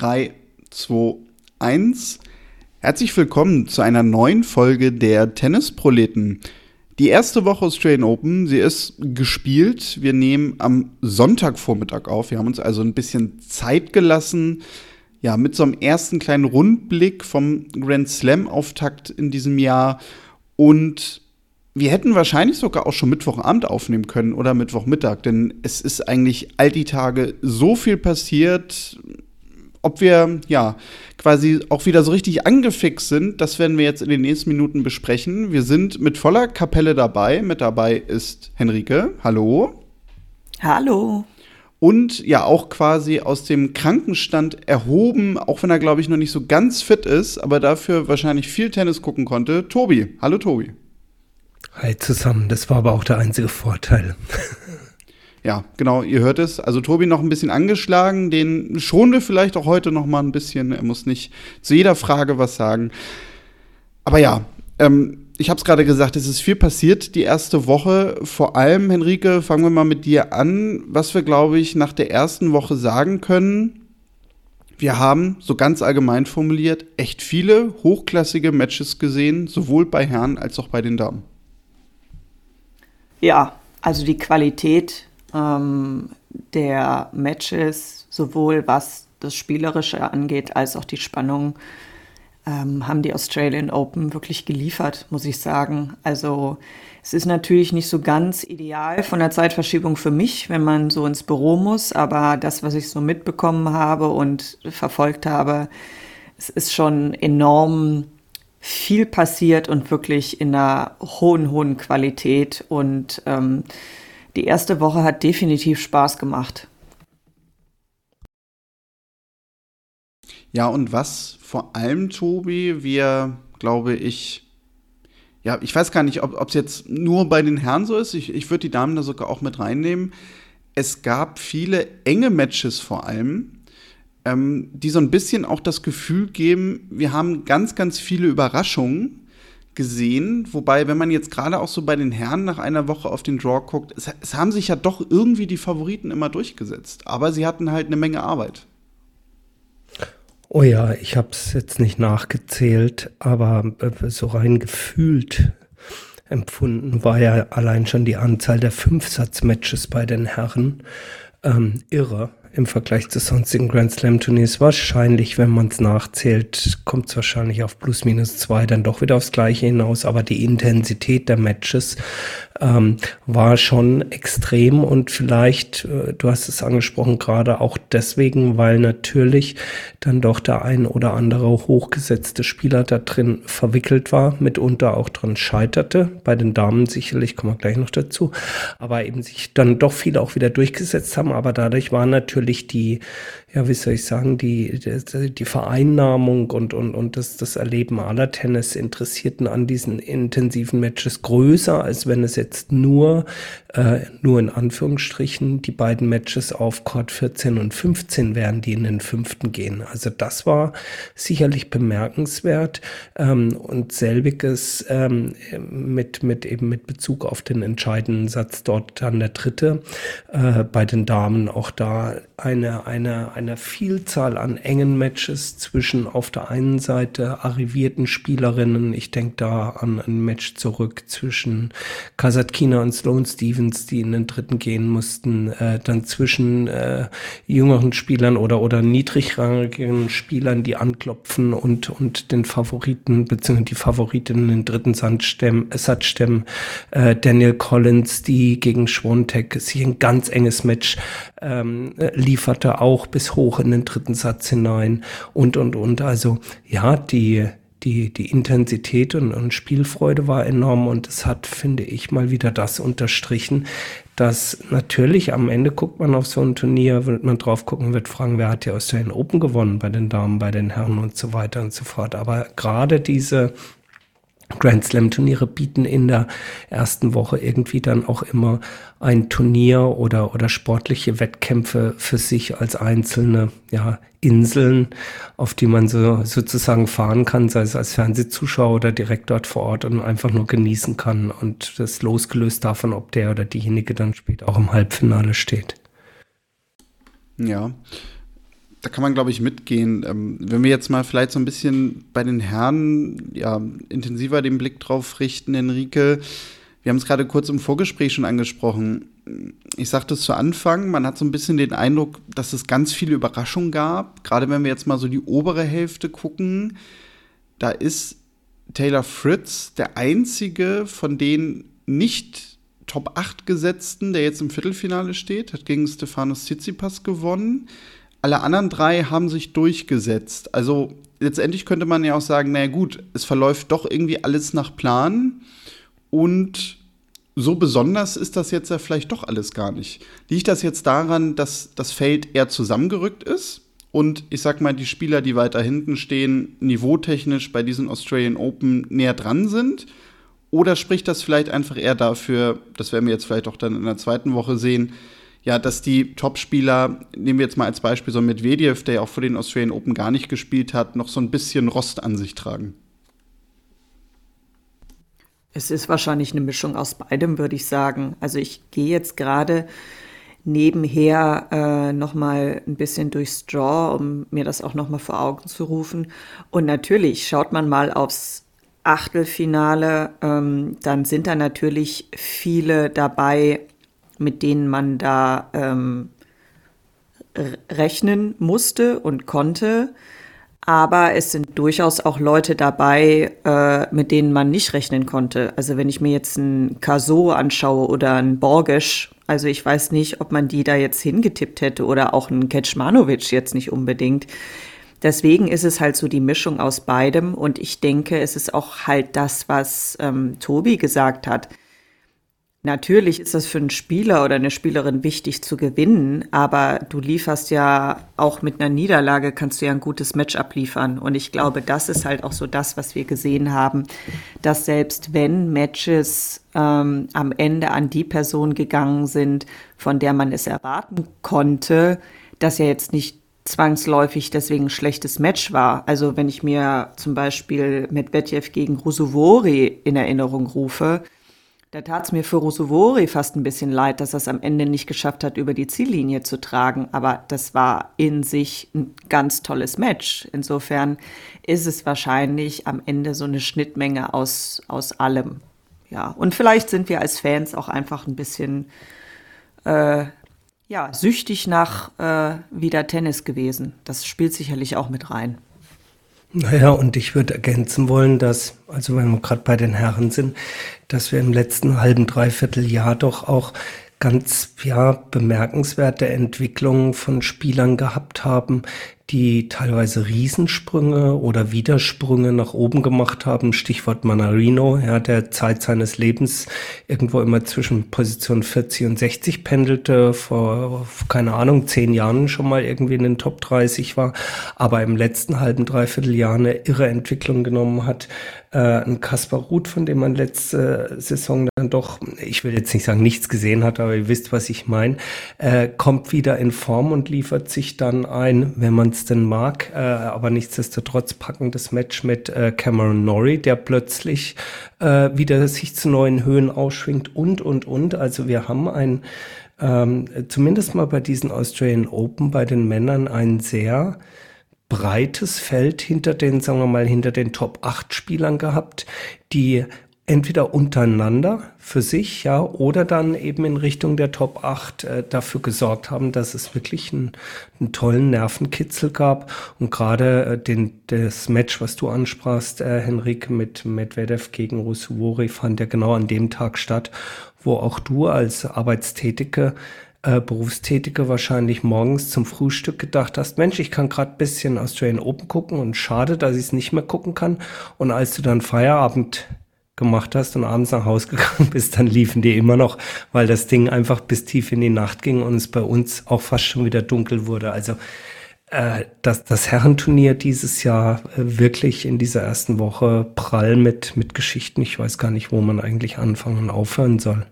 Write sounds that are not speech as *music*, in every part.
3, 2, 1. Herzlich willkommen zu einer neuen Folge der Tennisproleten. Die erste Woche Australian Open, sie ist gespielt. Wir nehmen am Sonntagvormittag auf. Wir haben uns also ein bisschen Zeit gelassen. Ja, mit so einem ersten kleinen Rundblick vom Grand Slam-Auftakt in diesem Jahr. Und wir hätten wahrscheinlich sogar auch schon Mittwochabend aufnehmen können oder Mittwochmittag, denn es ist eigentlich all die Tage so viel passiert. Ob wir ja quasi auch wieder so richtig angefixt sind, das werden wir jetzt in den nächsten Minuten besprechen. Wir sind mit voller Kapelle dabei. Mit dabei ist Henrike. Hallo. Hallo. Und ja, auch quasi aus dem Krankenstand erhoben, auch wenn er, glaube ich, noch nicht so ganz fit ist, aber dafür wahrscheinlich viel Tennis gucken konnte. Tobi. Hallo, Tobi. Hi zusammen, das war aber auch der einzige Vorteil. *laughs* Ja, genau, ihr hört es. Also Tobi noch ein bisschen angeschlagen, den schonen wir vielleicht auch heute noch mal ein bisschen. Er muss nicht zu jeder Frage was sagen. Aber ja, ähm, ich habe es gerade gesagt, es ist viel passiert die erste Woche. Vor allem, Henrike, fangen wir mal mit dir an. Was wir, glaube ich, nach der ersten Woche sagen können, wir haben, so ganz allgemein formuliert, echt viele hochklassige Matches gesehen, sowohl bei Herren als auch bei den Damen. Ja, also die Qualität ähm, der Matches, sowohl was das Spielerische angeht, als auch die Spannung, ähm, haben die Australian Open wirklich geliefert, muss ich sagen. Also es ist natürlich nicht so ganz ideal von der Zeitverschiebung für mich, wenn man so ins Büro muss, aber das, was ich so mitbekommen habe und verfolgt habe, es ist schon enorm viel passiert und wirklich in einer hohen, hohen Qualität. Und ähm, die erste Woche hat definitiv Spaß gemacht. Ja, und was vor allem, Tobi, wir, glaube ich, ja, ich weiß gar nicht, ob es jetzt nur bei den Herren so ist. Ich, ich würde die Damen da sogar auch mit reinnehmen. Es gab viele enge Matches vor allem ähm, die so ein bisschen auch das Gefühl geben, wir haben ganz, ganz viele Überraschungen gesehen. Wobei, wenn man jetzt gerade auch so bei den Herren nach einer Woche auf den Draw guckt, es, es haben sich ja doch irgendwie die Favoriten immer durchgesetzt. Aber sie hatten halt eine Menge Arbeit. Oh ja, ich habe es jetzt nicht nachgezählt, aber äh, so rein gefühlt empfunden war ja allein schon die Anzahl der Fünfsatz-Matches bei den Herren ähm, irre im Vergleich zu sonstigen Grand Slam Turniers. Wahrscheinlich, wenn man es nachzählt, kommt es wahrscheinlich auf plus minus zwei dann doch wieder aufs Gleiche hinaus. Aber die Intensität der Matches ähm, war schon extrem und vielleicht, äh, du hast es angesprochen, gerade auch deswegen, weil natürlich dann doch der ein oder andere hochgesetzte Spieler da drin verwickelt war, mitunter auch dran scheiterte. Bei den Damen sicherlich, kommen wir gleich noch dazu, aber eben sich dann doch viele auch wieder durchgesetzt haben. Aber dadurch war natürlich die, ja, wie soll ich sagen, die, die, die Vereinnahmung und, und, und das, das Erleben aller Tennis-Interessierten an diesen intensiven Matches größer, als wenn es jetzt nur, äh, nur in Anführungsstrichen die beiden Matches auf Court 14 und 15 wären, die in den fünften gehen. Also das war sicherlich bemerkenswert ähm, und selbiges ähm, mit, mit eben mit Bezug auf den entscheidenden Satz dort dann der dritte, äh, bei den Damen auch da eine, eine, einer Vielzahl an engen Matches zwischen auf der einen Seite arrivierten Spielerinnen, ich denke da an ein Match zurück zwischen Kasatkina und Sloane Stevens, die in den dritten gehen mussten, äh, dann zwischen äh, jüngeren Spielern oder, oder niedrigrangigen Spielern, die anklopfen und, und den Favoriten, beziehungsweise die Favoritinnen in den dritten Satz stemmen, äh, Daniel Collins, die gegen Schwontek sich ein ganz enges Match ähm, lieferte, auch bis hoch in den dritten Satz hinein und, und, und. Also ja, die, die, die Intensität und, und Spielfreude war enorm und es hat, finde ich, mal wieder das unterstrichen, dass natürlich am Ende guckt man auf so ein Turnier, wird man drauf gucken, wird fragen, wer hat ja Australian Open gewonnen bei den Damen, bei den Herren und so weiter und so fort. Aber gerade diese Grand Slam Turniere bieten in der ersten Woche irgendwie dann auch immer ein Turnier oder, oder sportliche Wettkämpfe für sich als einzelne, ja, Inseln, auf die man so sozusagen fahren kann, sei es als Fernsehzuschauer oder direkt dort vor Ort und einfach nur genießen kann und das losgelöst davon, ob der oder diejenige dann später auch im Halbfinale steht. Ja. Da kann man, glaube ich, mitgehen. Ähm, wenn wir jetzt mal vielleicht so ein bisschen bei den Herren ja, intensiver den Blick drauf richten, Enrique. Wir haben es gerade kurz im Vorgespräch schon angesprochen. Ich sagte es zu Anfang, man hat so ein bisschen den Eindruck, dass es ganz viele Überraschungen gab. Gerade wenn wir jetzt mal so die obere Hälfte gucken, da ist Taylor Fritz der einzige von den nicht Top 8 gesetzten, der jetzt im Viertelfinale steht, hat gegen Stefanos Tsitsipas gewonnen. Alle anderen drei haben sich durchgesetzt. Also letztendlich könnte man ja auch sagen, naja gut, es verläuft doch irgendwie alles nach Plan und so besonders ist das jetzt ja vielleicht doch alles gar nicht. Liegt das jetzt daran, dass das Feld eher zusammengerückt ist und ich sag mal, die Spieler, die weiter hinten stehen, niveautechnisch bei diesen Australian Open näher dran sind? Oder spricht das vielleicht einfach eher dafür, das werden wir jetzt vielleicht auch dann in der zweiten Woche sehen, ja, dass die Topspieler, nehmen wir jetzt mal als Beispiel so Medvedev, der ja auch vor den Australian Open gar nicht gespielt hat, noch so ein bisschen Rost an sich tragen? Es ist wahrscheinlich eine Mischung aus beidem, würde ich sagen. Also ich gehe jetzt gerade nebenher äh, noch mal ein bisschen durchs Draw, um mir das auch noch mal vor Augen zu rufen. Und natürlich schaut man mal aufs Achtelfinale, ähm, dann sind da natürlich viele dabei, mit denen man da ähm, rechnen musste und konnte. Aber es sind durchaus auch Leute dabei, äh, mit denen man nicht rechnen konnte. Also wenn ich mir jetzt einen Caso anschaue oder einen Borgesch, also ich weiß nicht, ob man die da jetzt hingetippt hätte oder auch einen Kecmanovic jetzt nicht unbedingt. Deswegen ist es halt so die Mischung aus beidem und ich denke, es ist auch halt das, was ähm, Tobi gesagt hat. Natürlich ist das für einen Spieler oder eine Spielerin wichtig zu gewinnen, aber du lieferst ja auch mit einer Niederlage kannst du ja ein gutes Match abliefern. Und ich glaube, das ist halt auch so das, was wir gesehen haben, dass selbst wenn Matches ähm, am Ende an die Person gegangen sind, von der man es erwarten konnte, dass ja jetzt nicht zwangsläufig deswegen ein schlechtes Match war. Also wenn ich mir zum Beispiel Medvedev gegen Rusuvori in Erinnerung rufe, da tat es mir für Rosovori fast ein bisschen leid, dass er es am Ende nicht geschafft hat, über die Ziellinie zu tragen. Aber das war in sich ein ganz tolles Match. Insofern ist es wahrscheinlich am Ende so eine Schnittmenge aus, aus allem. Ja, und vielleicht sind wir als Fans auch einfach ein bisschen äh, ja, süchtig nach äh, wieder Tennis gewesen. Das spielt sicherlich auch mit rein. Naja, und ich würde ergänzen wollen, dass, also wenn wir gerade bei den Herren sind, dass wir im letzten halben, dreiviertel Jahr doch auch ganz ja bemerkenswerte Entwicklungen von Spielern gehabt haben, die teilweise Riesensprünge oder Widersprünge nach oben gemacht haben. Stichwort Manarino, ja, der Zeit seines Lebens irgendwo immer zwischen Position 40 und 60 pendelte, vor, keine Ahnung, zehn Jahren schon mal irgendwie in den Top 30 war, aber im letzten halben, dreiviertel Jahr eine irre Entwicklung genommen hat. Äh, ein Kaspar Ruth, von dem man letzte Saison dann doch, ich will jetzt nicht sagen, nichts gesehen hat, aber ihr wisst, was ich meine, äh, kommt wieder in Form und liefert sich dann ein, wenn man denn mag, äh, aber nichtsdestotrotz packendes Match mit äh, Cameron Norrie, der plötzlich äh, wieder sich zu neuen Höhen ausschwingt und, und, und. Also wir haben ein, ähm, zumindest mal bei diesen Australian Open, bei den Männern ein sehr breites Feld hinter den, sagen wir mal, hinter den Top 8 Spielern gehabt, die entweder untereinander für sich, ja, oder dann eben in Richtung der Top 8 äh, dafür gesorgt haben, dass es wirklich einen, einen tollen Nervenkitzel gab. Und gerade äh, den, das Match, was du ansprachst, äh, Henrik, mit Medvedev gegen Rusuvori, fand ja genau an dem Tag statt, wo auch du als Arbeitstätige äh, Berufstätige wahrscheinlich morgens zum Frühstück gedacht hast, Mensch, ich kann gerade bisschen Australian Open gucken und schade, dass ich es nicht mehr gucken kann. Und als du dann Feierabend gemacht hast und abends nach Hause gegangen *laughs* bist, dann liefen die immer noch, weil das Ding einfach bis tief in die Nacht ging und es bei uns auch fast schon wieder dunkel wurde. Also äh, das, das Herrenturnier dieses Jahr äh, wirklich in dieser ersten Woche prall mit, mit Geschichten. Ich weiß gar nicht, wo man eigentlich anfangen und aufhören soll.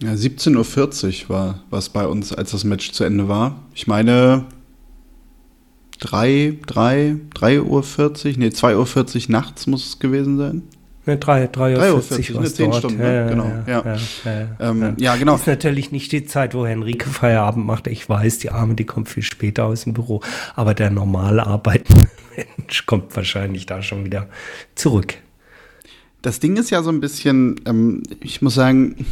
Ja, 17.40 Uhr war es bei uns, als das Match zu Ende war. Ich meine, 3, 3, 3.40 Uhr, nee, 2.40 Uhr nachts muss es gewesen sein. Ne, 3, 3 Uhr 40 ne, 10 Stunden, ne? ja, genau. Ja. Ja, ähm, ja, genau. Ist natürlich nicht die Zeit, wo Henrike Feierabend macht. Ich weiß, die Arme, die kommt viel später aus dem Büro. Aber der normale arbeitende Mensch *laughs* kommt wahrscheinlich da schon wieder zurück. Das Ding ist ja so ein bisschen, ähm, ich muss sagen,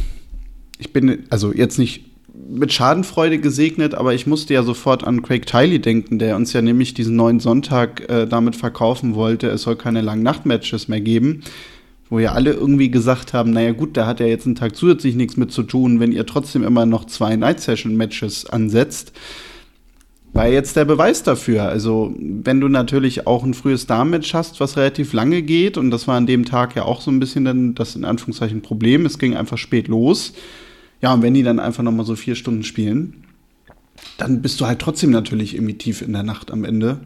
ich bin also jetzt nicht mit Schadenfreude gesegnet, aber ich musste ja sofort an Craig Tiley denken, der uns ja nämlich diesen neuen Sonntag äh, damit verkaufen wollte, es soll keine langen Nachtmatches mehr geben wo ja alle irgendwie gesagt haben, naja gut, da hat er jetzt einen Tag zusätzlich nichts mit zu tun, wenn ihr trotzdem immer noch zwei Night-Session-Matches ansetzt. War jetzt der Beweis dafür. Also, wenn du natürlich auch ein frühes Damen-Match hast, was relativ lange geht, und das war an dem Tag ja auch so ein bisschen dann das in Anführungszeichen Problem, es ging einfach spät los. Ja, und wenn die dann einfach nochmal so vier Stunden spielen, dann bist du halt trotzdem natürlich irgendwie tief in der Nacht am Ende.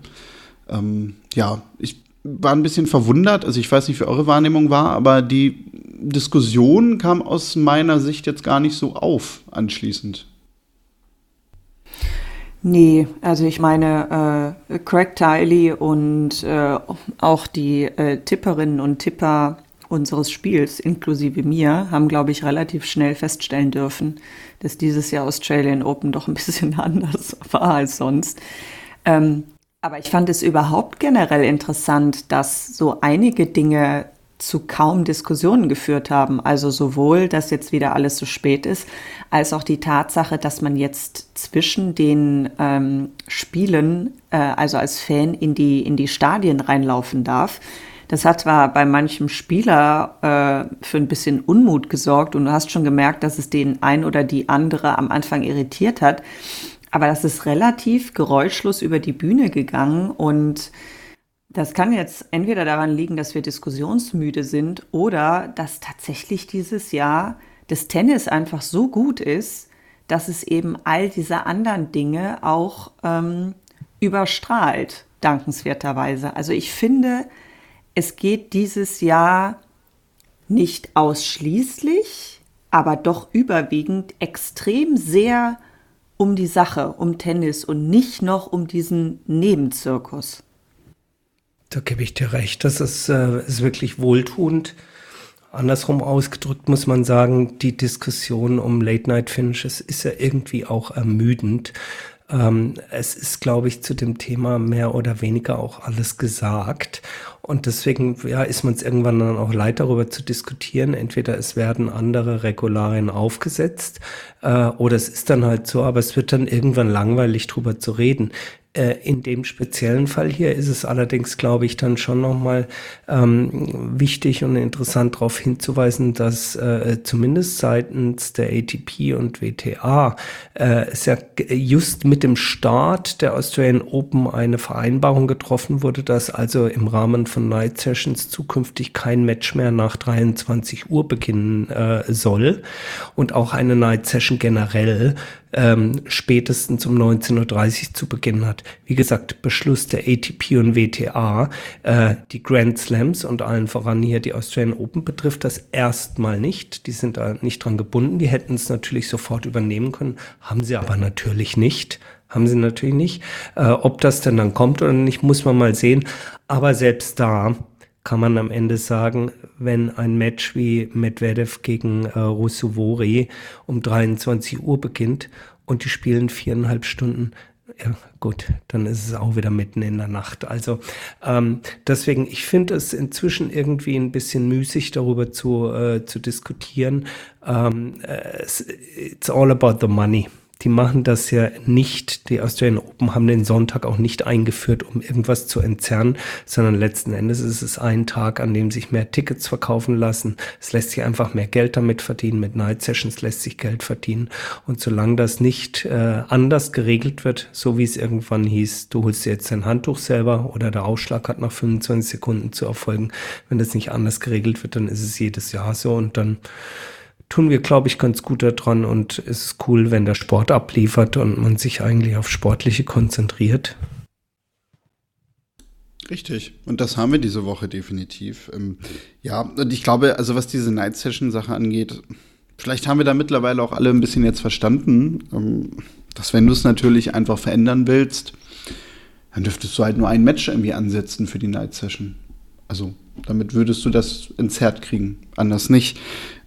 Ähm, ja, ich war ein bisschen verwundert. Also ich weiß nicht, wie eure Wahrnehmung war, aber die Diskussion kam aus meiner Sicht jetzt gar nicht so auf anschließend. Nee, also ich meine, äh, Craig Tiley und äh, auch die äh, Tipperinnen und Tipper unseres Spiels, inklusive mir, haben, glaube ich, relativ schnell feststellen dürfen, dass dieses Jahr Australian Open doch ein bisschen *laughs* anders war als sonst. Ähm, aber ich fand es überhaupt generell interessant, dass so einige Dinge zu kaum Diskussionen geführt haben. Also sowohl, dass jetzt wieder alles so spät ist, als auch die Tatsache, dass man jetzt zwischen den ähm, Spielen, äh, also als Fan in die, in die Stadien reinlaufen darf. Das hat zwar bei manchem Spieler äh, für ein bisschen Unmut gesorgt und du hast schon gemerkt, dass es den ein oder die andere am Anfang irritiert hat. Aber das ist relativ geräuschlos über die Bühne gegangen und das kann jetzt entweder daran liegen, dass wir diskussionsmüde sind oder dass tatsächlich dieses Jahr das Tennis einfach so gut ist, dass es eben all diese anderen Dinge auch ähm, überstrahlt, dankenswerterweise. Also ich finde, es geht dieses Jahr nicht ausschließlich, aber doch überwiegend extrem sehr um die Sache, um Tennis und nicht noch um diesen Nebenzirkus. Da gebe ich dir recht. Das ist, äh, ist wirklich wohltuend. Andersrum ausgedrückt muss man sagen, die Diskussion um Late-Night-Finishes ist ja irgendwie auch ermüdend. Ähm, es ist, glaube ich, zu dem Thema mehr oder weniger auch alles gesagt. Und deswegen ja, ist man es irgendwann dann auch leid, darüber zu diskutieren. Entweder es werden andere Regularien aufgesetzt äh, oder es ist dann halt so, aber es wird dann irgendwann langweilig, drüber zu reden. Äh, in dem speziellen Fall hier ist es allerdings, glaube ich, dann schon nochmal ähm, wichtig und interessant darauf hinzuweisen, dass äh, zumindest seitens der ATP und WTA äh, es ja just mit dem Start der Australian Open eine Vereinbarung getroffen wurde, dass also im Rahmen von Night Sessions zukünftig kein Match mehr nach 23 Uhr beginnen äh, soll und auch eine Night Session generell ähm, spätestens um 19.30 Uhr zu beginnen hat. Wie gesagt, Beschluss der ATP und WTA, äh, die Grand Slams und allen voran hier die Australian Open betrifft das erstmal nicht. Die sind da nicht dran gebunden. Die hätten es natürlich sofort übernehmen können, haben sie aber natürlich nicht. Haben sie natürlich nicht. Äh, ob das denn dann kommt oder nicht, muss man mal sehen. Aber selbst da kann man am Ende sagen, wenn ein Match wie Medvedev gegen äh, Russovori um 23 Uhr beginnt und die spielen viereinhalb Stunden, ja gut, dann ist es auch wieder mitten in der Nacht. Also ähm, deswegen, ich finde es inzwischen irgendwie ein bisschen müßig, darüber zu, äh, zu diskutieren. Ähm, äh, it's all about the money die machen das ja nicht, die Australian Open haben den Sonntag auch nicht eingeführt, um irgendwas zu entzerren, sondern letzten Endes ist es ein Tag, an dem sich mehr Tickets verkaufen lassen. Es lässt sich einfach mehr Geld damit verdienen, mit Night Sessions lässt sich Geld verdienen. Und solange das nicht äh, anders geregelt wird, so wie es irgendwann hieß, du holst dir jetzt dein Handtuch selber oder der Ausschlag hat nach 25 Sekunden zu erfolgen, wenn das nicht anders geregelt wird, dann ist es jedes Jahr so und dann tun wir, glaube ich, ganz gut daran und es ist cool, wenn der Sport abliefert und man sich eigentlich auf Sportliche konzentriert. Richtig. Und das haben wir diese Woche definitiv. Ähm, ja, und ich glaube, also was diese Night Session Sache angeht, vielleicht haben wir da mittlerweile auch alle ein bisschen jetzt verstanden, ähm, dass wenn du es natürlich einfach verändern willst, dann dürftest du halt nur ein Match irgendwie ansetzen für die Night Session. Also damit würdest du das ins Herd kriegen, anders nicht.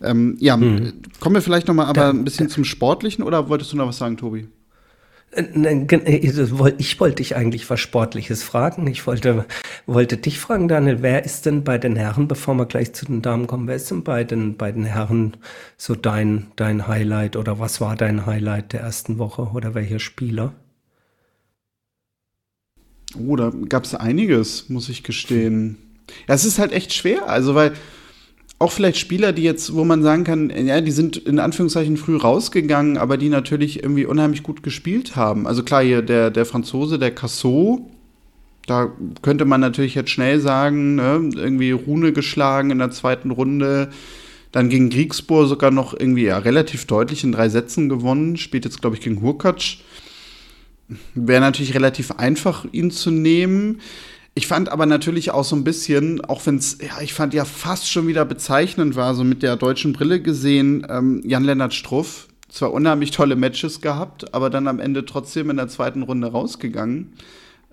Ähm, ja, hm. kommen wir vielleicht noch mal aber da, ein bisschen da, zum Sportlichen oder wolltest du noch was sagen, Tobi? Äh, äh, ich wollte dich eigentlich was Sportliches fragen. Ich wollte, wollte dich fragen, Daniel, wer ist denn bei den Herren, bevor wir gleich zu den Damen kommen, wer ist denn bei den, bei den Herren so dein, dein Highlight oder was war dein Highlight der ersten Woche oder welcher Spieler? Oh, da gab es einiges, muss ich gestehen. Ja, es ist halt echt schwer, also weil auch vielleicht Spieler, die jetzt, wo man sagen kann, ja, die sind in Anführungszeichen früh rausgegangen, aber die natürlich irgendwie unheimlich gut gespielt haben. Also klar, hier der, der Franzose, der Cassot, da könnte man natürlich jetzt schnell sagen, ne, irgendwie Rune geschlagen in der zweiten Runde, dann gegen Griegsbohr sogar noch irgendwie ja, relativ deutlich in drei Sätzen gewonnen, spielt jetzt, glaube ich, gegen Hurkacz. Wäre natürlich relativ einfach, ihn zu nehmen. Ich fand aber natürlich auch so ein bisschen, auch wenn es, ja, ich fand ja fast schon wieder bezeichnend war, so mit der deutschen Brille gesehen, ähm, Jan-Lennart Struff. Zwar unheimlich tolle Matches gehabt, aber dann am Ende trotzdem in der zweiten Runde rausgegangen.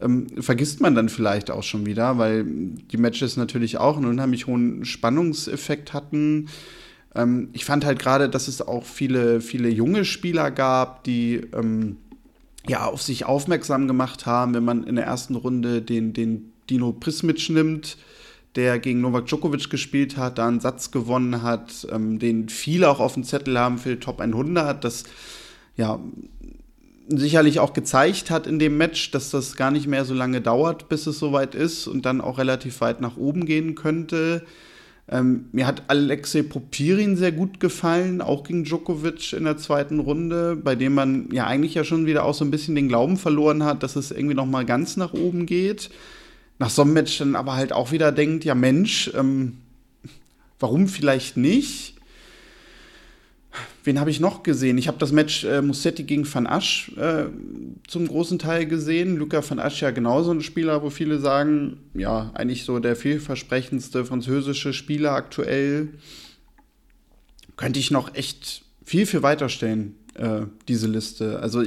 Ähm, vergisst man dann vielleicht auch schon wieder, weil die Matches natürlich auch einen unheimlich hohen Spannungseffekt hatten. Ähm, ich fand halt gerade, dass es auch viele, viele junge Spieler gab, die ähm, ja auf sich aufmerksam gemacht haben, wenn man in der ersten Runde den, den Dino Prismic nimmt, der gegen Novak Djokovic gespielt hat, da einen Satz gewonnen hat, ähm, den viele auch auf dem Zettel haben für die Top 100, das ja sicherlich auch gezeigt hat in dem Match, dass das gar nicht mehr so lange dauert, bis es soweit ist und dann auch relativ weit nach oben gehen könnte. Ähm, mir hat Alexei Popirin sehr gut gefallen, auch gegen Djokovic in der zweiten Runde, bei dem man ja eigentlich ja schon wieder auch so ein bisschen den Glauben verloren hat, dass es irgendwie noch mal ganz nach oben geht nach so einem Match dann aber halt auch wieder denkt, ja Mensch, ähm, warum vielleicht nicht? Wen habe ich noch gesehen? Ich habe das Match äh, Mussetti gegen Van Asch äh, zum großen Teil gesehen. Luca Van Asch ja genauso ein Spieler, wo viele sagen, ja, eigentlich so der vielversprechendste französische Spieler aktuell. Könnte ich noch echt viel, viel weiterstellen, äh, diese Liste. Also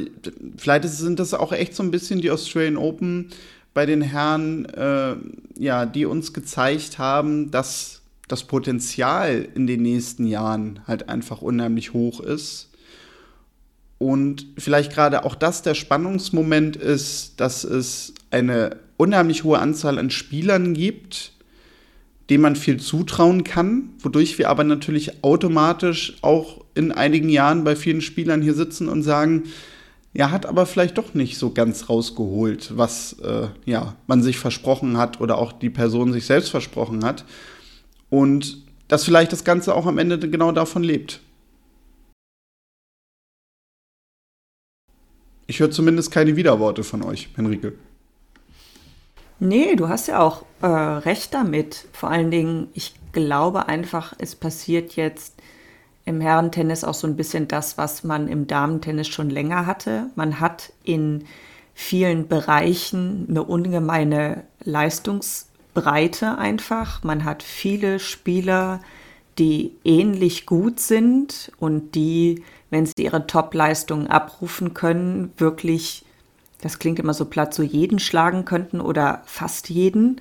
vielleicht sind das auch echt so ein bisschen die Australian Open bei den Herren, äh, ja, die uns gezeigt haben, dass das Potenzial in den nächsten Jahren halt einfach unheimlich hoch ist. Und vielleicht gerade auch das der Spannungsmoment ist, dass es eine unheimlich hohe Anzahl an Spielern gibt, denen man viel zutrauen kann, wodurch wir aber natürlich automatisch auch in einigen Jahren bei vielen Spielern hier sitzen und sagen, ja, hat aber vielleicht doch nicht so ganz rausgeholt, was äh, ja, man sich versprochen hat oder auch die Person sich selbst versprochen hat. Und dass vielleicht das Ganze auch am Ende genau davon lebt. Ich höre zumindest keine Widerworte von euch, Henrike. Nee, du hast ja auch äh, recht damit. Vor allen Dingen, ich glaube einfach, es passiert jetzt im Herrentennis auch so ein bisschen das, was man im Damentennis schon länger hatte. Man hat in vielen Bereichen eine ungemeine Leistungsbreite einfach. Man hat viele Spieler, die ähnlich gut sind und die, wenn sie ihre Top-Leistungen abrufen können, wirklich, das klingt immer so platt, so jeden schlagen könnten oder fast jeden.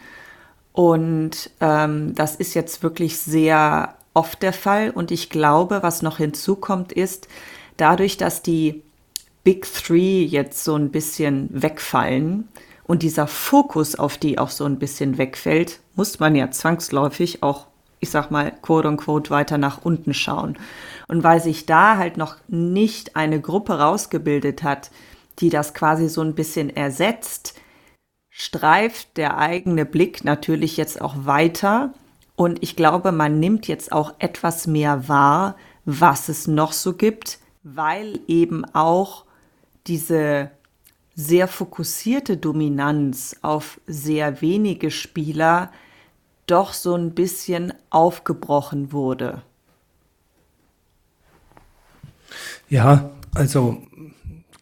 Und ähm, das ist jetzt wirklich sehr oft der Fall. Und ich glaube, was noch hinzukommt, ist, dadurch, dass die Big Three jetzt so ein bisschen wegfallen und dieser Fokus auf die auch so ein bisschen wegfällt, muss man ja zwangsläufig auch, ich sag mal, quote unquote weiter nach unten schauen. Und weil sich da halt noch nicht eine Gruppe rausgebildet hat, die das quasi so ein bisschen ersetzt, streift der eigene Blick natürlich jetzt auch weiter und ich glaube, man nimmt jetzt auch etwas mehr wahr, was es noch so gibt, weil eben auch diese sehr fokussierte Dominanz auf sehr wenige Spieler doch so ein bisschen aufgebrochen wurde. Ja, also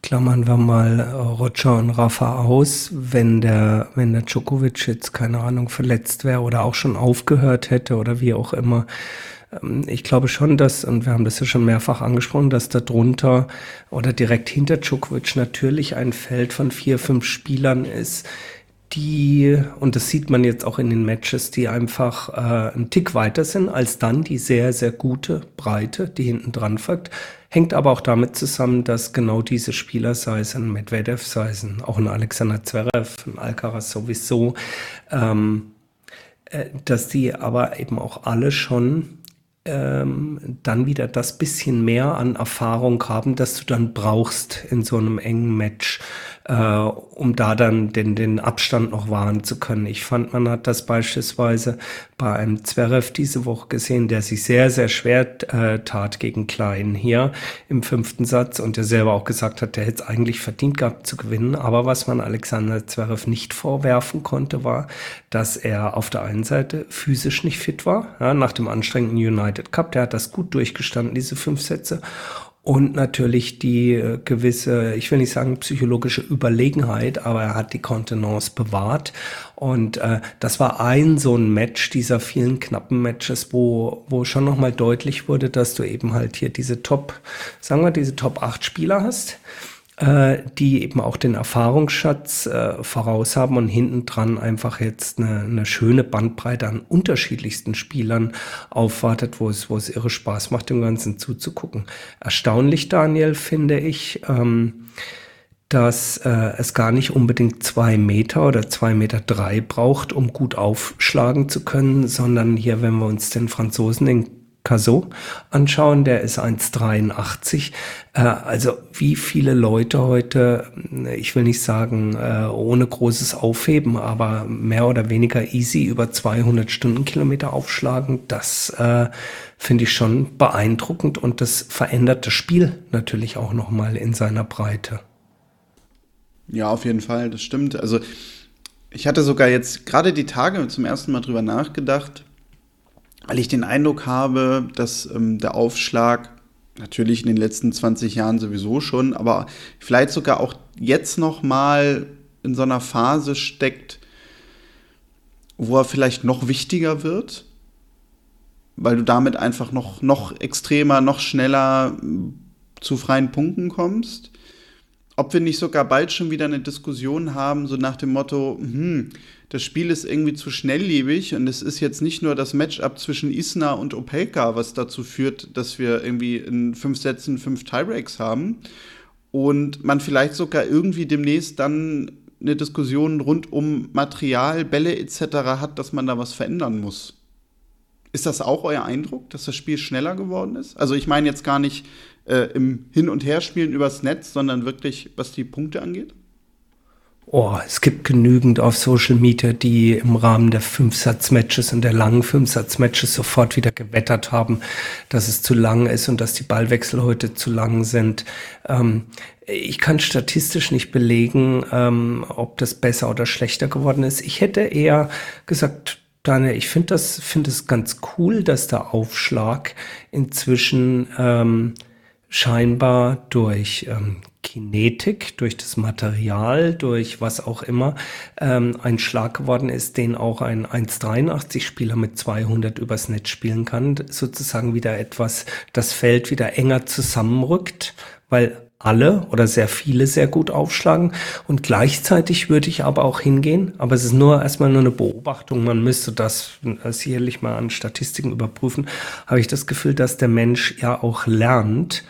klammern wir mal äh, Roger und Rafa aus, wenn der, wenn der Djokovic jetzt, keine Ahnung, verletzt wäre oder auch schon aufgehört hätte oder wie auch immer. Ähm, ich glaube schon, dass, und wir haben das ja schon mehrfach angesprochen, dass da drunter oder direkt hinter Djokovic natürlich ein Feld von vier, fünf Spielern ist, die, und das sieht man jetzt auch in den Matches, die einfach äh, einen Tick weiter sind als dann die sehr, sehr gute Breite, die hinten dran folgt. Hängt aber auch damit zusammen, dass genau diese Spieler, sei es ein Medvedev, sei es ein, auch ein Alexander Zverev, ein Alcaraz sowieso, ähm, äh, dass die aber eben auch alle schon ähm, dann wieder das bisschen mehr an Erfahrung haben, dass du dann brauchst in so einem engen Match äh, um da dann den, den Abstand noch wahren zu können. Ich fand, man hat das beispielsweise bei einem Zverev diese Woche gesehen, der sich sehr, sehr schwer äh, tat gegen Klein hier im fünften Satz und der selber auch gesagt hat, der hätte es eigentlich verdient gehabt zu gewinnen. Aber was man Alexander Zverev nicht vorwerfen konnte, war, dass er auf der einen Seite physisch nicht fit war, ja, nach dem anstrengenden United Cup. Der hat das gut durchgestanden, diese fünf Sätze und natürlich die äh, gewisse, ich will nicht sagen psychologische Überlegenheit, aber er hat die Kontenance bewahrt. Und äh, das war ein so ein Match dieser vielen knappen Matches, wo, wo schon nochmal deutlich wurde, dass du eben halt hier diese Top, sagen wir, diese Top 8 Spieler hast die eben auch den Erfahrungsschatz äh, voraus haben und hinten dran einfach jetzt eine, eine schöne Bandbreite an unterschiedlichsten Spielern aufwartet, wo es, wo es irre Spaß macht, dem Ganzen zuzugucken. Erstaunlich, Daniel, finde ich. Ähm, dass äh, es gar nicht unbedingt zwei Meter oder zwei Meter drei braucht, um gut aufschlagen zu können, sondern hier, wenn wir uns den Franzosen, den Caso anschauen, der ist 1,83. Äh, also wie viele Leute heute, ich will nicht sagen äh, ohne großes Aufheben, aber mehr oder weniger easy über 200 Stundenkilometer aufschlagen, das äh, finde ich schon beeindruckend und das verändert das Spiel natürlich auch nochmal in seiner Breite. Ja, auf jeden Fall, das stimmt. Also ich hatte sogar jetzt gerade die Tage zum ersten Mal drüber nachgedacht, weil ich den Eindruck habe, dass ähm, der Aufschlag natürlich in den letzten 20 Jahren sowieso schon, aber vielleicht sogar auch jetzt noch mal in so einer Phase steckt, wo er vielleicht noch wichtiger wird, weil du damit einfach noch, noch extremer, noch schneller zu freien Punkten kommst. Ob wir nicht sogar bald schon wieder eine Diskussion haben, so nach dem Motto, hm, das Spiel ist irgendwie zu schnelllebig und es ist jetzt nicht nur das Matchup zwischen Isna und Opelka, was dazu führt, dass wir irgendwie in fünf Sätzen fünf Tiebreaks haben und man vielleicht sogar irgendwie demnächst dann eine Diskussion rund um Material, Bälle etc. hat, dass man da was verändern muss. Ist das auch euer Eindruck, dass das Spiel schneller geworden ist? Also ich meine jetzt gar nicht äh, im Hin- und Herspielen übers Netz, sondern wirklich, was die Punkte angeht? Oh, es gibt genügend auf Social Media, die im Rahmen der Fünfsatz-Matches und der langen Fünfsatz-Matches sofort wieder gewettert haben, dass es zu lang ist und dass die Ballwechsel heute zu lang sind. Ähm, ich kann statistisch nicht belegen, ähm, ob das besser oder schlechter geworden ist. Ich hätte eher gesagt, Daniel, ich finde das, finde es ganz cool, dass der Aufschlag inzwischen ähm, scheinbar durch ähm, Kinetik, durch das Material, durch was auch immer, ähm, ein Schlag geworden ist, den auch ein 1,83-Spieler mit 200 übers Netz spielen kann. Sozusagen wieder etwas, das Feld wieder enger zusammenrückt, weil alle oder sehr viele sehr gut aufschlagen. Und gleichzeitig würde ich aber auch hingehen, aber es ist nur erstmal nur eine Beobachtung, man müsste das sicherlich mal an Statistiken überprüfen, habe ich das Gefühl, dass der Mensch ja auch lernt,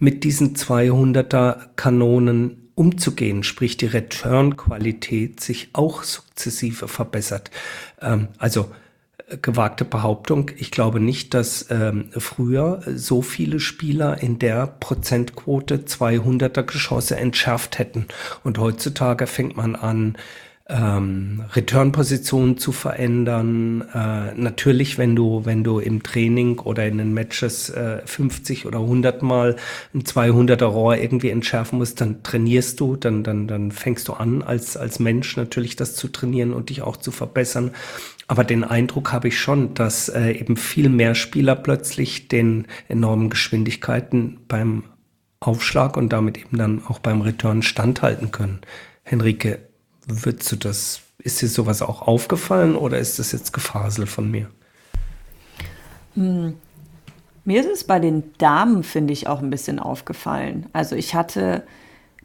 mit diesen 200er Kanonen umzugehen, sprich die Return-Qualität sich auch sukzessive verbessert. Ähm, also äh, gewagte Behauptung, ich glaube nicht, dass ähm, früher so viele Spieler in der Prozentquote 200er Geschosse entschärft hätten. Und heutzutage fängt man an, ähm, Return-Positionen zu verändern. Äh, natürlich, wenn du, wenn du im Training oder in den Matches äh, 50 oder 100 Mal ein 200er Rohr irgendwie entschärfen musst, dann trainierst du, dann, dann, dann fängst du an, als, als Mensch natürlich das zu trainieren und dich auch zu verbessern. Aber den Eindruck habe ich schon, dass äh, eben viel mehr Spieler plötzlich den enormen Geschwindigkeiten beim Aufschlag und damit eben dann auch beim Return standhalten können. Henrike, Würdest du das, ist dir sowas auch aufgefallen oder ist das jetzt Gefasel von mir? Hm. Mir ist es bei den Damen, finde ich, auch ein bisschen aufgefallen. Also ich hatte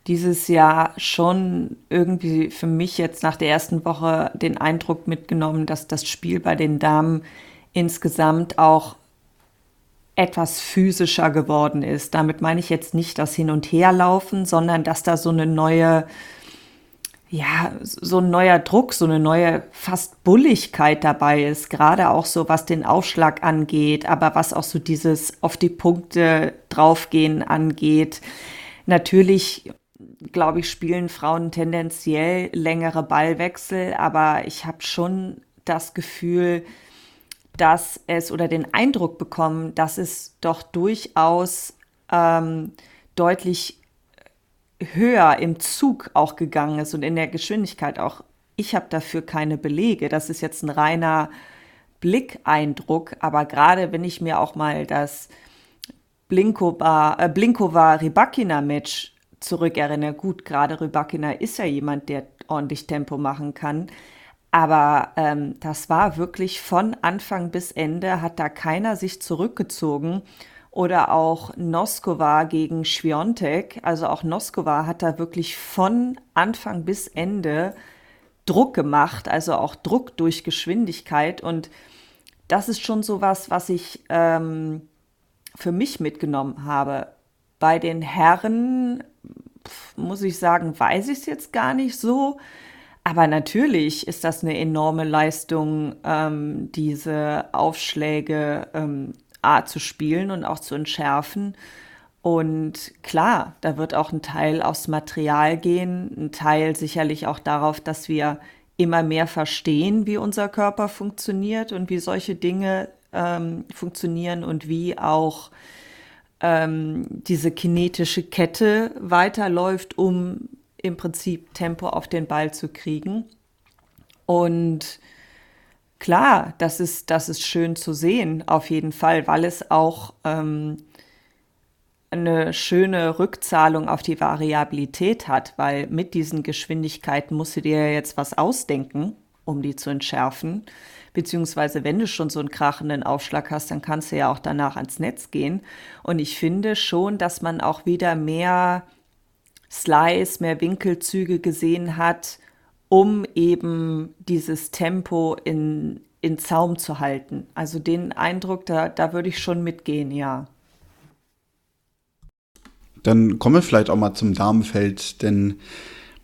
dieses Jahr schon irgendwie für mich jetzt nach der ersten Woche den Eindruck mitgenommen, dass das Spiel bei den Damen insgesamt auch etwas physischer geworden ist. Damit meine ich jetzt nicht das Hin- und Herlaufen, sondern dass da so eine neue, ja, so ein neuer Druck, so eine neue fast Bulligkeit dabei ist, gerade auch so was den Aufschlag angeht, aber was auch so dieses auf die Punkte draufgehen angeht. Natürlich, glaube ich, spielen Frauen tendenziell längere Ballwechsel, aber ich habe schon das Gefühl, dass es oder den Eindruck bekommen, dass es doch durchaus ähm, deutlich höher im Zug auch gegangen ist und in der Geschwindigkeit auch. Ich habe dafür keine Belege. Das ist jetzt ein reiner Blickeindruck, aber gerade wenn ich mir auch mal das Blinkova, äh, Blinkova Rybakina Match zurückerinnere, gut, gerade Rybakina ist ja jemand, der ordentlich Tempo machen kann. Aber ähm, das war wirklich von Anfang bis Ende, hat da keiner sich zurückgezogen. Oder auch Noskova gegen Schwiontek. Also auch Noskova hat da wirklich von Anfang bis Ende Druck gemacht, also auch Druck durch Geschwindigkeit. Und das ist schon so was, was ich ähm, für mich mitgenommen habe. Bei den Herren, muss ich sagen, weiß ich es jetzt gar nicht so. Aber natürlich ist das eine enorme Leistung, ähm, diese Aufschläge ähm, A zu spielen und auch zu entschärfen. Und klar, da wird auch ein Teil aufs Material gehen, ein Teil sicherlich auch darauf, dass wir immer mehr verstehen, wie unser Körper funktioniert und wie solche Dinge ähm, funktionieren und wie auch ähm, diese kinetische Kette weiterläuft, um im Prinzip Tempo auf den Ball zu kriegen. Und klar, das ist, das ist schön zu sehen, auf jeden Fall, weil es auch ähm, eine schöne Rückzahlung auf die Variabilität hat, weil mit diesen Geschwindigkeiten musst du dir jetzt was ausdenken, um die zu entschärfen. Beziehungsweise, wenn du schon so einen krachenden Aufschlag hast, dann kannst du ja auch danach ans Netz gehen. Und ich finde schon, dass man auch wieder mehr Slice, mehr Winkelzüge gesehen hat, um eben dieses Tempo in, in Zaum zu halten. Also den Eindruck, da, da würde ich schon mitgehen, ja. Dann kommen wir vielleicht auch mal zum Damenfeld, denn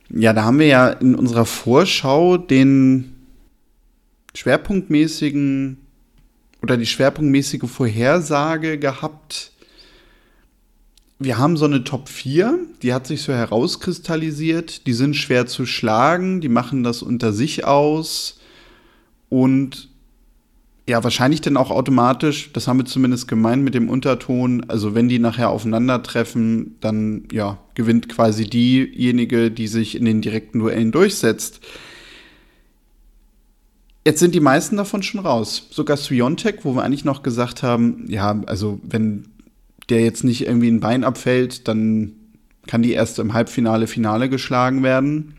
ja, da haben wir ja in unserer Vorschau den schwerpunktmäßigen oder die schwerpunktmäßige Vorhersage gehabt, wir haben so eine Top 4, die hat sich so herauskristallisiert. Die sind schwer zu schlagen, die machen das unter sich aus und ja, wahrscheinlich dann auch automatisch, das haben wir zumindest gemeint mit dem Unterton, also wenn die nachher aufeinandertreffen, dann ja, gewinnt quasi diejenige, die sich in den direkten Duellen durchsetzt. Jetzt sind die meisten davon schon raus. Sogar Swiontek, wo wir eigentlich noch gesagt haben, ja, also wenn der jetzt nicht irgendwie ein Bein abfällt, dann kann die erst im Halbfinale, Finale geschlagen werden.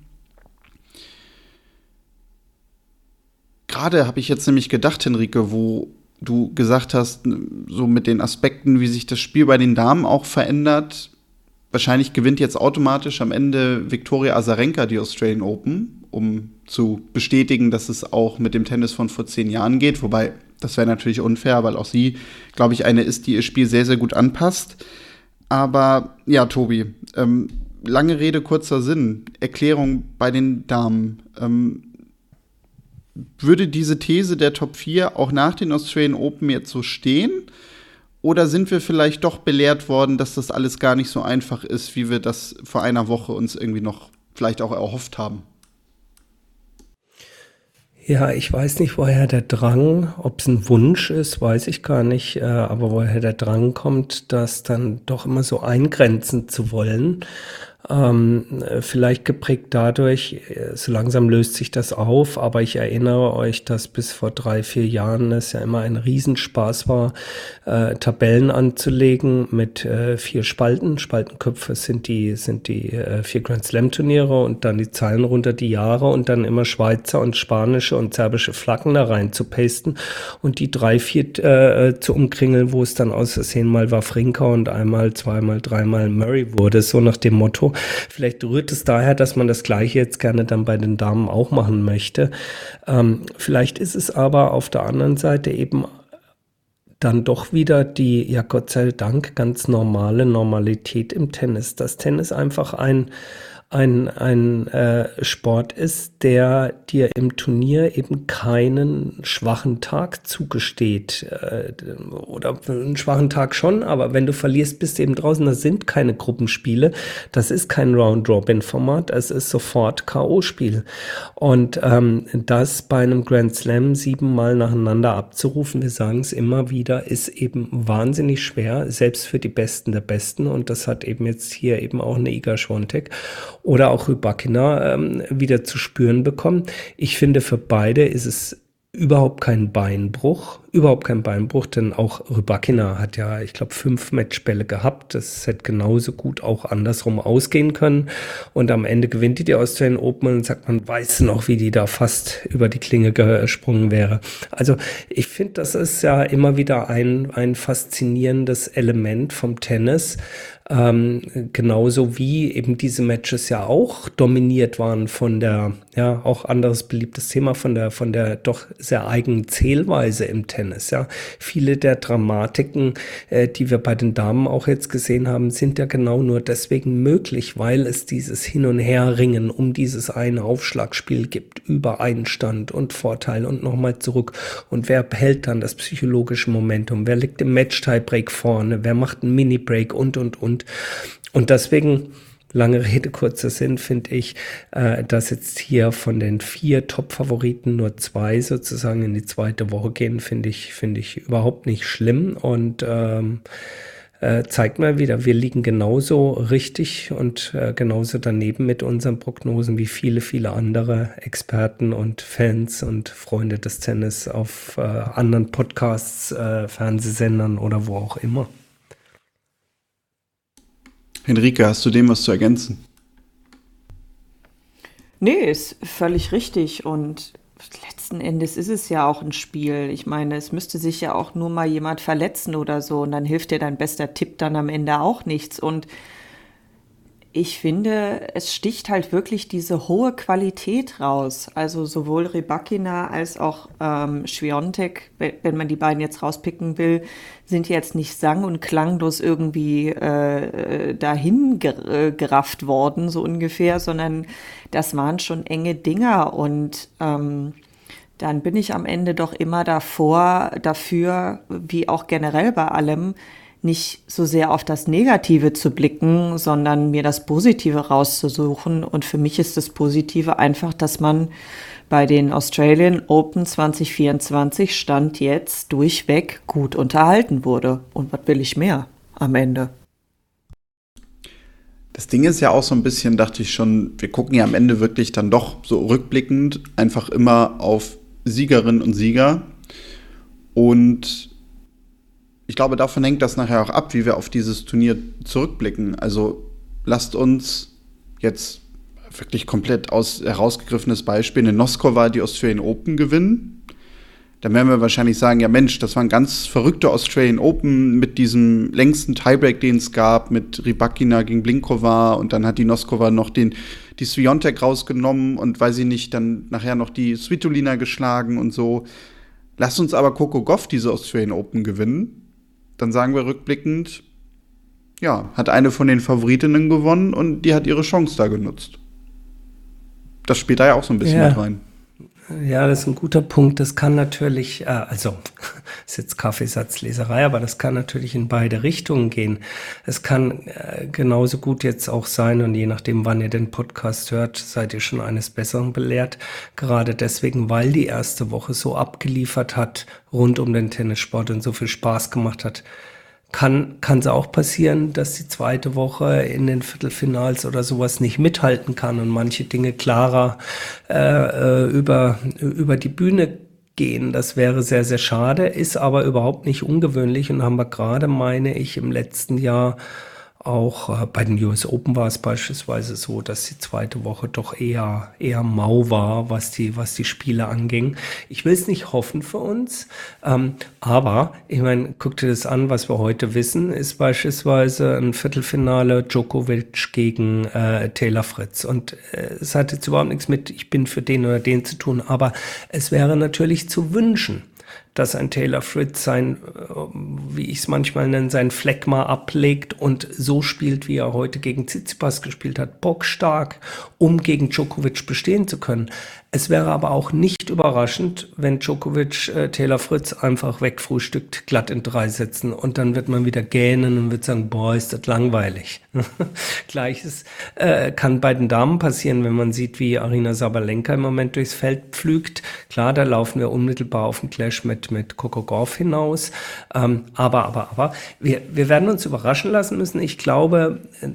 Gerade habe ich jetzt nämlich gedacht, Henrike, wo du gesagt hast, so mit den Aspekten, wie sich das Spiel bei den Damen auch verändert. Wahrscheinlich gewinnt jetzt automatisch am Ende Viktoria Azarenka die Australian Open, um zu bestätigen, dass es auch mit dem Tennis von vor zehn Jahren geht. Wobei das wäre natürlich unfair, weil auch sie, glaube ich, eine ist, die ihr Spiel sehr, sehr gut anpasst. Aber ja, Tobi, ähm, lange Rede, kurzer Sinn. Erklärung bei den Damen. Ähm, würde diese These der Top 4 auch nach den Australian Open jetzt so stehen? Oder sind wir vielleicht doch belehrt worden, dass das alles gar nicht so einfach ist, wie wir das vor einer Woche uns irgendwie noch vielleicht auch erhofft haben? Ja, ich weiß nicht, woher der Drang, ob es ein Wunsch ist, weiß ich gar nicht, äh, aber woher der Drang kommt, das dann doch immer so eingrenzen zu wollen. Ähm, vielleicht geprägt dadurch, äh, so langsam löst sich das auf, aber ich erinnere euch, dass bis vor drei, vier Jahren es ja immer ein Riesenspaß war, äh, Tabellen anzulegen mit äh, vier Spalten. Spaltenköpfe sind die, sind die äh, vier Grand Slam Turniere und dann die Zahlen runter die Jahre und dann immer Schweizer und spanische und serbische Flaggen da rein zu pasten und die drei, vier äh, zu umkringeln, wo es dann aus Versehen mal Wawrinka und einmal, zweimal, dreimal Murray wurde, so nach dem Motto. Vielleicht rührt es daher, dass man das Gleiche jetzt gerne dann bei den Damen auch machen möchte. Ähm, vielleicht ist es aber auf der anderen Seite eben dann doch wieder die, ja Gott sei Dank, ganz normale Normalität im Tennis. Das Tennis einfach ein, ein, ein äh, Sport ist, der dir im Turnier eben keinen schwachen Tag zugesteht. Äh, oder einen schwachen Tag schon, aber wenn du verlierst, bist du eben draußen. Das sind keine Gruppenspiele. Das ist kein Round-Robin-Format. Es ist sofort K.O.-Spiel. Und ähm, das bei einem Grand Slam siebenmal nacheinander abzurufen, wir sagen es immer wieder, ist eben wahnsinnig schwer, selbst für die Besten der Besten. Und das hat eben jetzt hier eben auch eine Iga Schwontek oder auch Rybakina ähm, wieder zu spüren bekommen. Ich finde, für beide ist es überhaupt kein Beinbruch, überhaupt kein Beinbruch, denn auch Rybakina hat ja, ich glaube, fünf Matchbälle gehabt. Das hätte genauso gut auch andersrum ausgehen können. Und am Ende gewinnt die die Australian Open und sagt, man weiß noch, wie die da fast über die Klinge gesprungen wäre. Also ich finde, das ist ja immer wieder ein, ein faszinierendes Element vom Tennis, ähm, genauso wie eben diese Matches ja auch dominiert waren von der, ja, auch anderes beliebtes Thema von der, von der doch sehr eigenen Zählweise im Tennis. Ja, viele der Dramatiken, äh, die wir bei den Damen auch jetzt gesehen haben, sind ja genau nur deswegen möglich, weil es dieses Hin- und Herringen um dieses eine Aufschlagspiel gibt, über Einstand und Vorteil und nochmal zurück. Und wer behält dann das psychologische Momentum? Wer liegt im Match-Tiebreak vorne? Wer macht einen Mini-Break und, und, und? Und, und deswegen, lange Rede, kurzer Sinn, finde ich, äh, dass jetzt hier von den vier Top-Favoriten nur zwei sozusagen in die zweite Woche gehen, finde ich, finde ich überhaupt nicht schlimm und ähm, äh, zeigt mal wieder, wir liegen genauso richtig und äh, genauso daneben mit unseren Prognosen wie viele, viele andere Experten und Fans und Freunde des Tennis auf äh, anderen Podcasts, äh, Fernsehsendern oder wo auch immer. Henrike, hast du dem was zu ergänzen? Nee, ist völlig richtig. Und letzten Endes ist es ja auch ein Spiel. Ich meine, es müsste sich ja auch nur mal jemand verletzen oder so. Und dann hilft dir dein bester Tipp dann am Ende auch nichts. Und ich finde, es sticht halt wirklich diese hohe Qualität raus. Also sowohl Rebakina als auch ähm, Schwiontek, wenn man die beiden jetzt rauspicken will, sind jetzt nicht sang- und klanglos irgendwie äh, dahin äh, gerafft worden, so ungefähr, sondern das waren schon enge Dinger. Und ähm, dann bin ich am Ende doch immer davor, dafür, wie auch generell bei allem, nicht so sehr auf das Negative zu blicken, sondern mir das Positive rauszusuchen. Und für mich ist das Positive einfach, dass man bei den Australian Open 2024 Stand jetzt durchweg gut unterhalten wurde. Und was will ich mehr am Ende? Das Ding ist ja auch so ein bisschen, dachte ich schon, wir gucken ja am Ende wirklich dann doch so rückblickend einfach immer auf Siegerinnen und Sieger. Und ich glaube, davon hängt das nachher auch ab, wie wir auf dieses Turnier zurückblicken. Also lasst uns jetzt wirklich komplett aus herausgegriffenes Beispiel eine Noskova die Australian Open gewinnen. Dann werden wir wahrscheinlich sagen, ja Mensch, das war ein ganz verrückter Australian Open mit diesem längsten Tiebreak, den es gab, mit Rybakina gegen Blinkova und dann hat die Noskova noch den, die Sviontek rausgenommen und weil sie nicht, dann nachher noch die Svitolina geschlagen und so. Lasst uns aber Coco Goff diese Australian Open gewinnen dann sagen wir rückblickend, ja, hat eine von den Favoritinnen gewonnen und die hat ihre Chance da genutzt. Das spielt da ja auch so ein bisschen ja. mit rein. Ja, das ist ein guter Punkt. Das kann natürlich, äh, also *laughs* ist jetzt Kaffeesatzleserei, aber das kann natürlich in beide Richtungen gehen. Es kann äh, genauso gut jetzt auch sein, und je nachdem, wann ihr den Podcast hört, seid ihr schon eines Besseren belehrt. Gerade deswegen, weil die erste Woche so abgeliefert hat rund um den Tennissport und so viel Spaß gemacht hat, kann es auch passieren, dass die zweite Woche in den Viertelfinals oder sowas nicht mithalten kann und manche Dinge klarer äh, äh, über über die Bühne gehen. Das wäre sehr sehr schade, ist aber überhaupt nicht ungewöhnlich und haben wir gerade, meine ich, im letzten Jahr Auch äh, bei den US Open war es beispielsweise so, dass die zweite Woche doch eher, eher mau war, was die, was die Spiele anging. Ich will es nicht hoffen für uns, ähm, aber ich meine, guck dir das an, was wir heute wissen, ist beispielsweise ein Viertelfinale Djokovic gegen äh, Taylor Fritz. Und äh, es hat jetzt überhaupt nichts mit, ich bin für den oder den zu tun, aber es wäre natürlich zu wünschen, dass ein Taylor Fritz sein, äh, wie ich es manchmal nenne, sein Fleck mal ablegt und so spielt, wie er heute gegen Tsitsipas gespielt hat, bockstark, um gegen Djokovic bestehen zu können. Es wäre aber auch nicht überraschend, wenn Djokovic äh, Taylor Fritz einfach wegfrühstückt, glatt in drei Sätzen und dann wird man wieder gähnen und wird sagen, boah, ist das langweilig. *laughs* Gleiches äh, kann bei den Damen passieren, wenn man sieht, wie Arina Sabalenka im Moment durchs Feld pflügt. Klar, da laufen wir unmittelbar auf den Clash mit, mit Coco Gauff hinaus. Ähm, aber, aber, aber, wir, wir werden uns überraschen lassen müssen. Ich glaube, äh,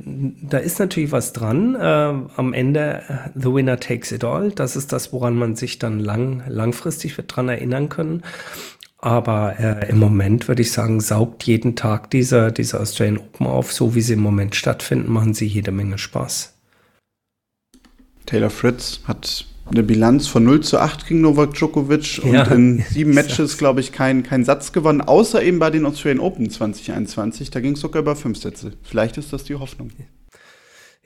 da ist natürlich was dran. Äh, am Ende, äh, the winner takes it all. Das ist das woran man sich dann lang, langfristig wird dran erinnern können. Aber äh, im Moment würde ich sagen, saugt jeden Tag dieser, dieser Australian Open auf, so wie sie im Moment stattfinden, machen sie jede Menge Spaß. Taylor Fritz hat eine Bilanz von 0 zu 8 gegen Novak Djokovic ja, und in *laughs* sieben Matches, glaube ich, keinen kein Satz gewonnen, außer eben bei den Australian Open 2021. Da ging es sogar über fünf Sätze. Vielleicht ist das die Hoffnung.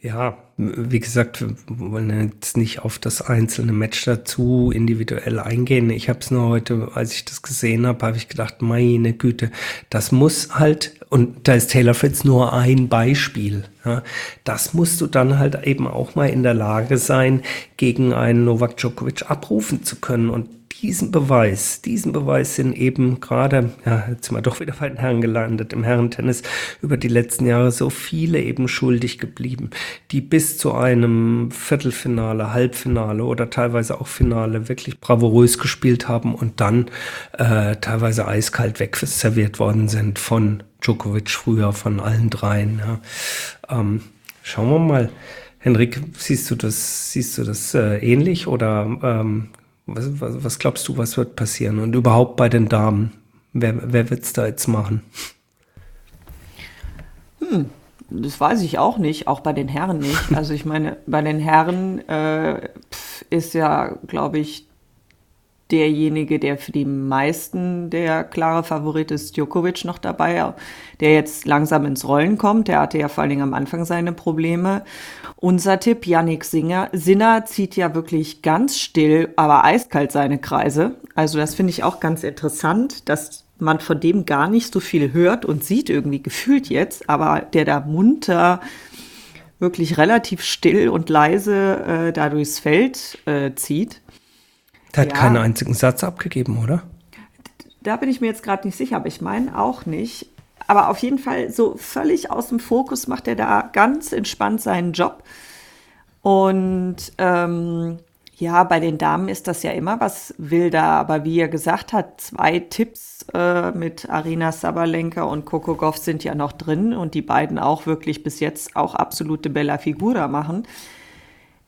Ja, wie gesagt, wir wollen jetzt nicht auf das einzelne Match dazu individuell eingehen. Ich habe es nur heute, als ich das gesehen habe, habe ich gedacht, meine Güte, das muss halt, und da ist Taylor Fritz nur ein Beispiel. Ja, das musst du dann halt eben auch mal in der Lage sein, gegen einen Novak Djokovic abrufen zu können. Und diesen Beweis, diesen Beweis sind eben gerade, ja, jetzt sind wir doch wieder bei den Herren gelandet, im Herrentennis über die letzten Jahre so viele eben schuldig geblieben, die bis zu einem Viertelfinale, Halbfinale oder teilweise auch Finale wirklich bravourös gespielt haben und dann äh, teilweise eiskalt wegserviert worden sind von Djokovic früher, von allen dreien. Ja. Ähm, schauen wir mal. Henrik, siehst du das, siehst du das äh, ähnlich oder ähm, was, was, was, glaubst du, was wird passieren? Und überhaupt bei den Damen, wer, wer wird es da jetzt machen? Hm, das weiß ich auch nicht, auch bei den Herren nicht. Also ich meine, bei den Herren äh, ist ja, glaube ich, derjenige, der für die meisten der klare Favorit ist, Djokovic noch dabei, der jetzt langsam ins Rollen kommt. Der hatte ja vor allen Dingen am Anfang seine Probleme. Unser Tipp, Yannick Singer, Sinner zieht ja wirklich ganz still, aber eiskalt seine Kreise. Also das finde ich auch ganz interessant, dass man von dem gar nicht so viel hört und sieht irgendwie gefühlt jetzt, aber der da munter wirklich relativ still und leise äh, da durchs Feld äh, zieht. Der hat ja. keinen einzigen Satz abgegeben, oder? Da bin ich mir jetzt gerade nicht sicher, aber ich meine auch nicht. Aber auf jeden Fall so völlig aus dem Fokus macht er da ganz entspannt seinen Job. Und ähm, ja, bei den Damen ist das ja immer was wilder, aber wie er gesagt hat, zwei Tipps äh, mit Arina Sabalenka und Coco Goff sind ja noch drin und die beiden auch wirklich bis jetzt auch absolute Bella Figura machen.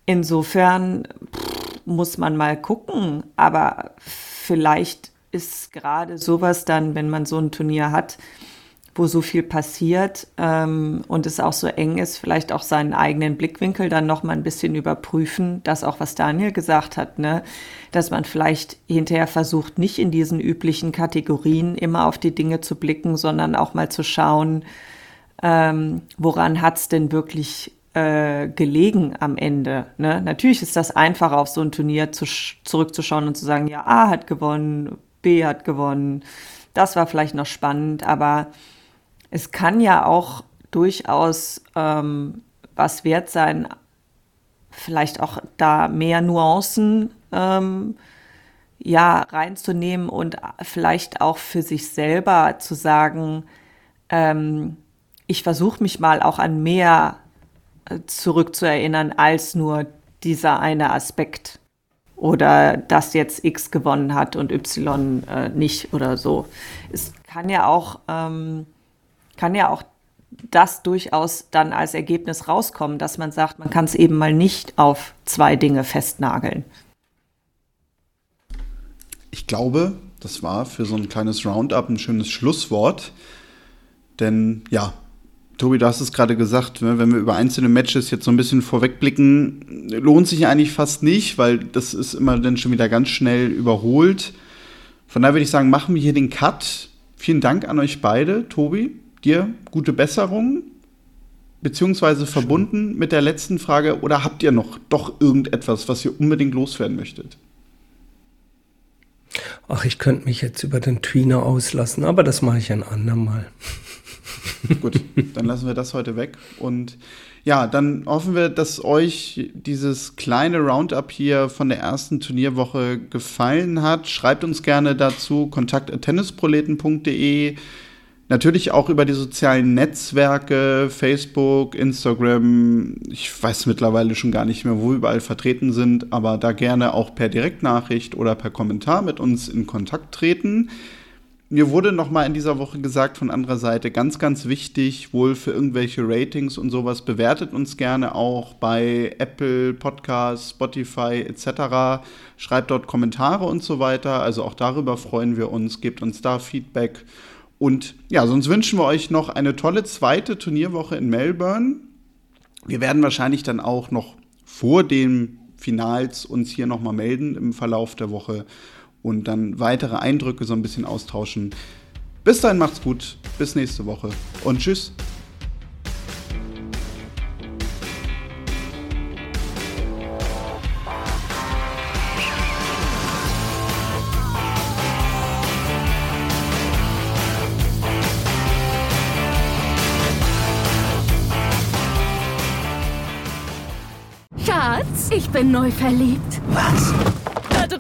Insofern pff, muss man mal gucken, aber vielleicht ist gerade sowas dann, wenn man so ein Turnier hat, wo so viel passiert ähm, und es auch so eng ist, vielleicht auch seinen eigenen Blickwinkel dann noch mal ein bisschen überprüfen. Das auch, was Daniel gesagt hat, ne? dass man vielleicht hinterher versucht, nicht in diesen üblichen Kategorien immer auf die Dinge zu blicken, sondern auch mal zu schauen, ähm, woran hat's denn wirklich äh, gelegen am Ende. Ne? Natürlich ist das einfacher, auf so ein Turnier zu, zurückzuschauen und zu sagen, ja, A hat gewonnen, B hat gewonnen. Das war vielleicht noch spannend, aber es kann ja auch durchaus ähm, was wert sein, vielleicht auch da mehr Nuancen ähm, ja reinzunehmen und vielleicht auch für sich selber zu sagen, ähm, ich versuche mich mal auch an mehr zurückzuerinnern als nur dieser eine Aspekt oder dass jetzt X gewonnen hat und Y äh, nicht oder so. Es kann ja auch ähm, kann ja auch das durchaus dann als Ergebnis rauskommen, dass man sagt, man kann es eben mal nicht auf zwei Dinge festnageln. Ich glaube, das war für so ein kleines Roundup ein schönes Schlusswort. Denn ja, Tobi, du hast es gerade gesagt, ne, wenn wir über einzelne Matches jetzt so ein bisschen vorwegblicken, lohnt sich eigentlich fast nicht, weil das ist immer dann schon wieder ganz schnell überholt. Von daher würde ich sagen, machen wir hier den Cut. Vielen Dank an euch beide. Tobi, dir gute Besserung, beziehungsweise verbunden mit der letzten Frage, oder habt ihr noch doch irgendetwas, was ihr unbedingt loswerden möchtet? Ach, ich könnte mich jetzt über den Tweener auslassen, aber das mache ich ein andermal. *laughs* Gut, dann lassen wir das heute weg. Und ja, dann hoffen wir, dass euch dieses kleine Roundup hier von der ersten Turnierwoche gefallen hat. Schreibt uns gerne dazu kontakt.tennisproleten.de. Natürlich auch über die sozialen Netzwerke, Facebook, Instagram. Ich weiß mittlerweile schon gar nicht mehr, wo wir überall vertreten sind, aber da gerne auch per Direktnachricht oder per Kommentar mit uns in Kontakt treten. Mir wurde noch mal in dieser Woche gesagt von anderer Seite, ganz, ganz wichtig, wohl für irgendwelche Ratings und sowas, bewertet uns gerne auch bei Apple Podcasts, Spotify etc. Schreibt dort Kommentare und so weiter. Also auch darüber freuen wir uns. Gebt uns da Feedback. Und ja, sonst wünschen wir euch noch eine tolle zweite Turnierwoche in Melbourne. Wir werden wahrscheinlich dann auch noch vor den Finals uns hier noch mal melden im Verlauf der Woche und dann weitere Eindrücke so ein bisschen austauschen. Bis dahin macht's gut, bis nächste Woche und tschüss. Schatz, ich bin neu verliebt. Was?